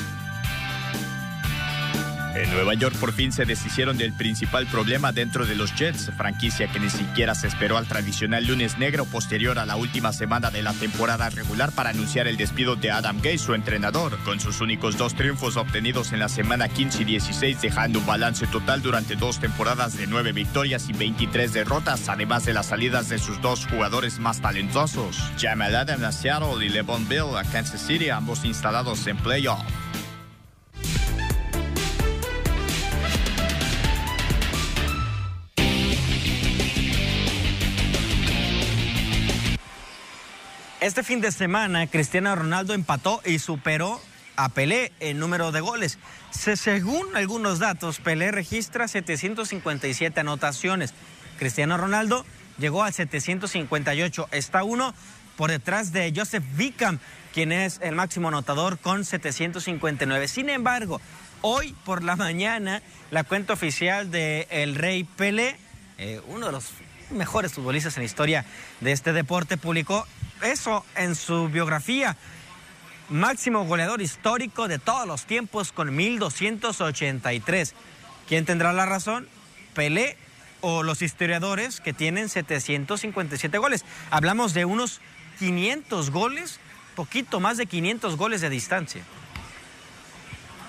[SPEAKER 6] En Nueva York por fin se deshicieron del principal problema dentro de los Jets, franquicia que ni siquiera se esperó al tradicional lunes negro posterior a la última semana de la temporada regular para anunciar el despido de Adam Gay, su entrenador, con sus únicos dos triunfos obtenidos en la semana 15 y 16, dejando un balance total durante dos temporadas de nueve victorias y 23 derrotas, además de las salidas de sus dos jugadores más talentosos, Jamal Adams a Seattle y Bill a Kansas City, ambos instalados en playoff.
[SPEAKER 3] Este fin de semana, Cristiano Ronaldo empató y superó a Pelé en número de goles. según algunos datos, Pelé registra 757 anotaciones. Cristiano Ronaldo llegó a 758. Está uno por detrás de Joseph Wickham, quien es el máximo anotador con 759. Sin embargo, hoy por la mañana, la cuenta oficial de El Rey Pelé, eh, uno de los mejores futbolistas en la historia de este deporte, publicó eso en su biografía. Máximo goleador histórico de todos los tiempos con 1283. ¿Quién tendrá la razón? Pelé o los historiadores que tienen 757 goles. Hablamos de unos 500 goles, poquito más de 500 goles de distancia.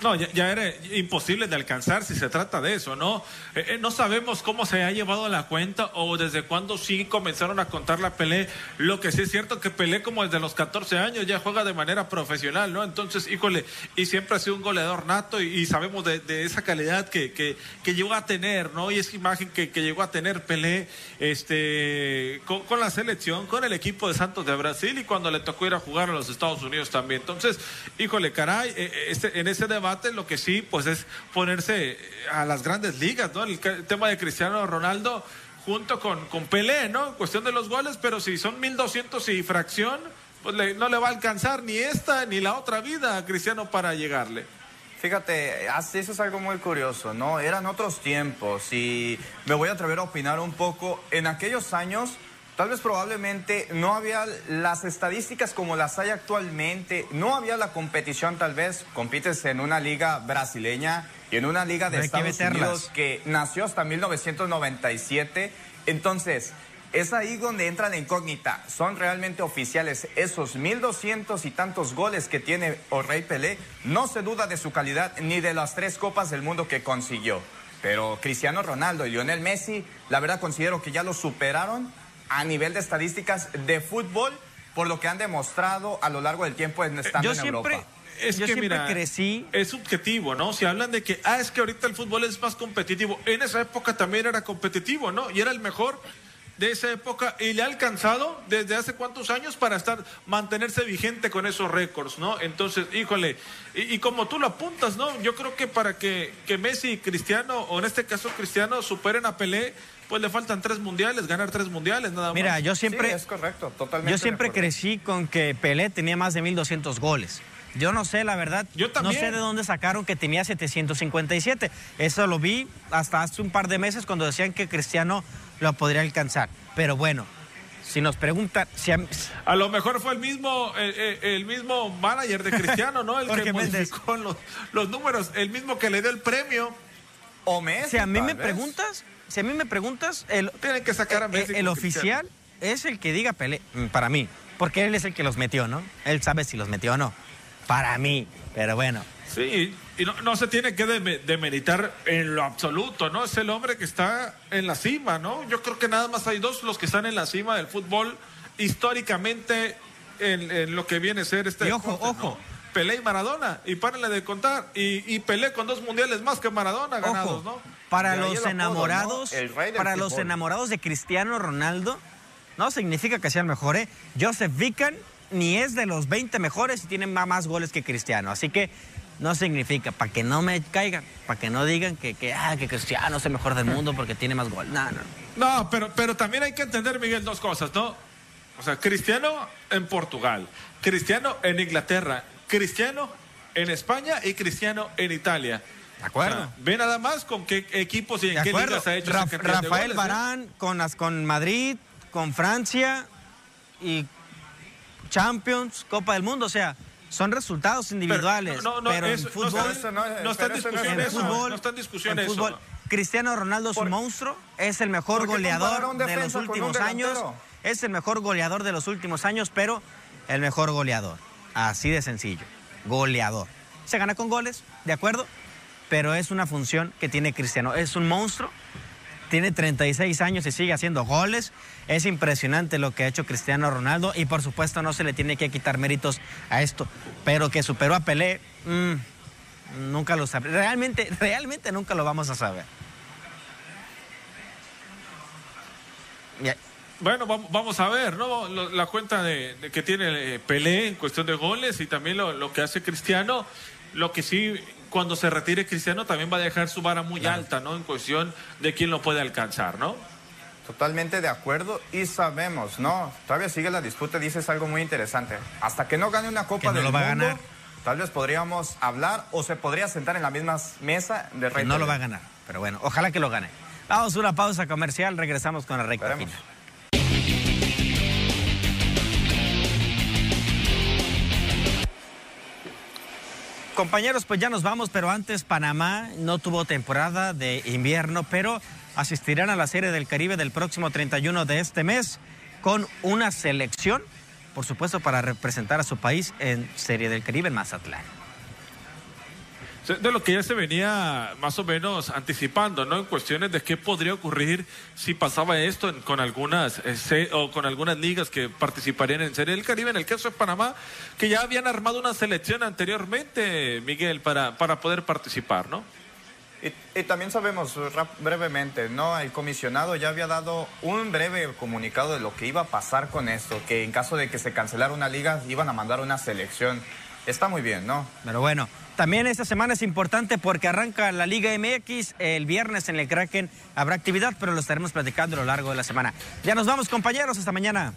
[SPEAKER 1] No, ya, era imposible de alcanzar si se trata de eso, ¿no? Eh, eh, no sabemos cómo se ha llevado la cuenta o desde cuándo sí comenzaron a contar la Pelé. Lo que sí es cierto que Pelé como desde los 14 años ya juega de manera profesional, ¿no? Entonces, híjole, y siempre ha sido un goleador nato y, sabemos de, esa calidad que, que, llegó a tener, ¿no? Y esa imagen que, llegó a tener Pelé este, con, la selección, con el equipo de Santos de Brasil y cuando le tocó ir a jugar a los Estados Unidos también. Entonces, híjole, caray, eh, este, en ese debate lo que sí, pues es ponerse a las grandes ligas, ¿no? El, tema de Cristiano Ronaldo junto con, con Pelé, ¿no? Cuestión de los goles, pero si son 1200 y fracción, pues no le va a alcanzar ni esta ni la otra vida a Cristiano para llegarle.
[SPEAKER 2] Fíjate, eso es algo muy curioso, ¿no? Eran otros tiempos y me voy a atrever a opinar un poco. En aquellos años Tal vez probablemente no había las estadísticas como las hay actualmente, no había la competición tal vez, compites en una liga brasileña y en una liga de Estados Unidos que nació hasta 1997. Entonces, es ahí donde entra la incógnita. ¿Son realmente oficiales esos 1.200 y tantos goles que tiene Rey Pelé? No se duda de su calidad ni de las tres copas del mundo que consiguió. Pero Cristiano Ronaldo y Lionel Messi, la verdad considero que ya lo superaron a nivel de estadísticas de fútbol por lo que han demostrado a lo largo del tiempo en estando
[SPEAKER 3] Yo
[SPEAKER 2] en
[SPEAKER 3] siempre,
[SPEAKER 2] Europa.
[SPEAKER 1] Es
[SPEAKER 3] yo
[SPEAKER 1] que
[SPEAKER 3] siempre
[SPEAKER 1] mira,
[SPEAKER 3] crecí
[SPEAKER 1] es subjetivo, ¿no? Si hablan de que, ah, es que ahorita el fútbol es más competitivo. En esa época también era competitivo, ¿no? Y era el mejor de esa época y le ha alcanzado desde hace cuántos años para estar mantenerse vigente con esos récords, ¿no? Entonces, híjole, y, y como tú lo apuntas, ¿no? Yo creo que para que, que Messi y Cristiano, o en este caso Cristiano, superen a Pelé, pues le faltan tres mundiales, ganar tres mundiales, nada más.
[SPEAKER 3] Mira, yo siempre,
[SPEAKER 2] Sí, es correcto, totalmente.
[SPEAKER 3] yo siempre crecí con que Pelé tenía más de 1.200 goles. Yo no sé, la verdad,
[SPEAKER 1] Yo
[SPEAKER 3] no
[SPEAKER 1] también.
[SPEAKER 3] sé de dónde sacaron que tenía 757. Eso lo vi hasta hace un par de meses cuando decían que Cristiano lo podría alcanzar. Pero bueno, si nos preguntan, si a-
[SPEAKER 1] A lo mejor fue el mismo, el, el- el mismo manager de Cristiano, ¿no? El
[SPEAKER 3] Jorge
[SPEAKER 1] que modificó los, los números, el mismo que le dio el premio.
[SPEAKER 2] O Messi,
[SPEAKER 3] si a mí me
[SPEAKER 2] vez.
[SPEAKER 3] preguntas, si a mí me preguntas, el,
[SPEAKER 1] Tienen que sacar a
[SPEAKER 3] el-
[SPEAKER 1] Messi
[SPEAKER 3] el oficial es el que diga Pelé, mm, para mí, porque él es el que los metió, ¿no? Él sabe si los metió o no. Para mí, pero bueno.
[SPEAKER 1] Sí, y no, no se tiene que deme- demeritar en lo absoluto, ¿no? Es el hombre que está en la cima, ¿no? Yo creo que nada más hay dos los que están en la cima del fútbol históricamente en, en lo que viene a ser este.
[SPEAKER 3] Y ojo,
[SPEAKER 1] deporte, ¿no?
[SPEAKER 3] ojo.
[SPEAKER 1] Pelé y Maradona, y párenle de contar. Y, y Pelé con dos mundiales más que Maradona ganados,
[SPEAKER 3] Ojo,
[SPEAKER 1] ¿no?
[SPEAKER 3] para
[SPEAKER 2] De
[SPEAKER 3] los enamorados,
[SPEAKER 2] ¿no? El rey del
[SPEAKER 3] para los
[SPEAKER 2] fútbol.
[SPEAKER 3] enamorados de Cristiano Ronaldo, no significa que sea el mejor, ¿eh? Joseph Vican ni es de los 20 mejores y tiene más goles que Cristiano. Así que no significa, para que no me caigan, para que no digan que, que, ah, que Cristiano es el mejor del mundo porque tiene más goles. No, no.
[SPEAKER 1] No, pero, pero también hay que entender, Miguel, dos cosas, ¿no? O sea, Cristiano en Portugal, Cristiano en Inglaterra, Cristiano en España y Cristiano en Italia.
[SPEAKER 3] De acuerdo.
[SPEAKER 1] O sea, ve nada más con qué equipos y en
[SPEAKER 3] De
[SPEAKER 1] qué
[SPEAKER 3] acuerdo.
[SPEAKER 1] ligas ha hecho
[SPEAKER 3] Ra-
[SPEAKER 1] esa cantidad de
[SPEAKER 3] Rafael
[SPEAKER 1] ¿eh?
[SPEAKER 3] Barán con, las, con Madrid, con Francia y Champions, Copa del Mundo. O sea, son resultados
[SPEAKER 1] Pero,
[SPEAKER 3] individuales.
[SPEAKER 1] no, no,
[SPEAKER 3] pero en
[SPEAKER 1] eso- no,
[SPEAKER 3] fútbol.
[SPEAKER 2] eso no es-
[SPEAKER 1] no está en
[SPEAKER 2] pero eso no
[SPEAKER 1] discusión
[SPEAKER 3] en
[SPEAKER 1] eso,
[SPEAKER 3] fútbol,
[SPEAKER 1] no está en discusión
[SPEAKER 3] en
[SPEAKER 1] eso.
[SPEAKER 3] fútbol, Cristiano Ronaldo es un monstruo, es el mejor
[SPEAKER 2] ¿Por qué comparar a
[SPEAKER 3] goleador de los últimos años, es el mejor goleador de los últimos años, pero el mejor goleador. Así de sencillo, goleador. Se gana con goles, de acuerdo, pero es una función que tiene Cristiano. Es un monstruo, tiene 36 años y sigue haciendo goles. Es impresionante lo que ha hecho Cristiano Ronaldo y por supuesto no se le tiene que quitar méritos a esto, pero que superó a Pelé, mm, nunca lo sabré. Realmente, realmente nunca lo vamos a saber.
[SPEAKER 1] Bueno, vamos, a ver, ¿no? La cuenta de, de que tiene eh, Pelé en cuestión de goles y también lo, lo que hace Cristiano. Lo que sí, cuando se retire Cristiano, también va a dejar su vara muy alta, ¿no? En cuestión de quién lo puede alcanzar, ¿no?
[SPEAKER 2] Totalmente de acuerdo y sabemos, ¿no? Todavía sigue la disputa, dices algo muy interesante. Hasta que no gane una Copa
[SPEAKER 3] no
[SPEAKER 2] del
[SPEAKER 3] lo va a ganar.
[SPEAKER 2] tal vez podríamos hablar o se podría sentar en la misma mesa de
[SPEAKER 3] que
[SPEAKER 2] Rey
[SPEAKER 3] no lo va a ganar, pero bueno, ojalá que lo gane. Vamos a una pausa comercial, regresamos con la recta Compañeros, pues ya nos vamos, pero antes Panamá no tuvo temporada de invierno, pero asistirán a la Serie del Caribe del próximo 31 de este mes con una selección, por supuesto, para representar a su país en Serie del Caribe en Mazatlán.
[SPEAKER 1] De lo que ya se venía más o menos anticipando, ¿no? En cuestiones de qué podría ocurrir si pasaba esto en- con algunas eh, se- o con algunas ligas que participarían en Serie del Caribe. En el caso de Panamá, que ya habían armado una selección anteriormente, Miguel, para, para poder participar, ¿no?
[SPEAKER 2] Y, y también sabemos rap- brevemente, ¿no? El comisionado ya había dado un breve comunicado de lo que iba a pasar con esto, que en caso de que se cancelara una liga iban a mandar una selección. Está muy bien, ¿no?
[SPEAKER 3] Pero bueno, también esta semana es importante porque arranca la Liga MX. El viernes en el Kraken habrá actividad, pero lo estaremos platicando a lo largo de la semana. Ya nos vamos, compañeros. Hasta mañana.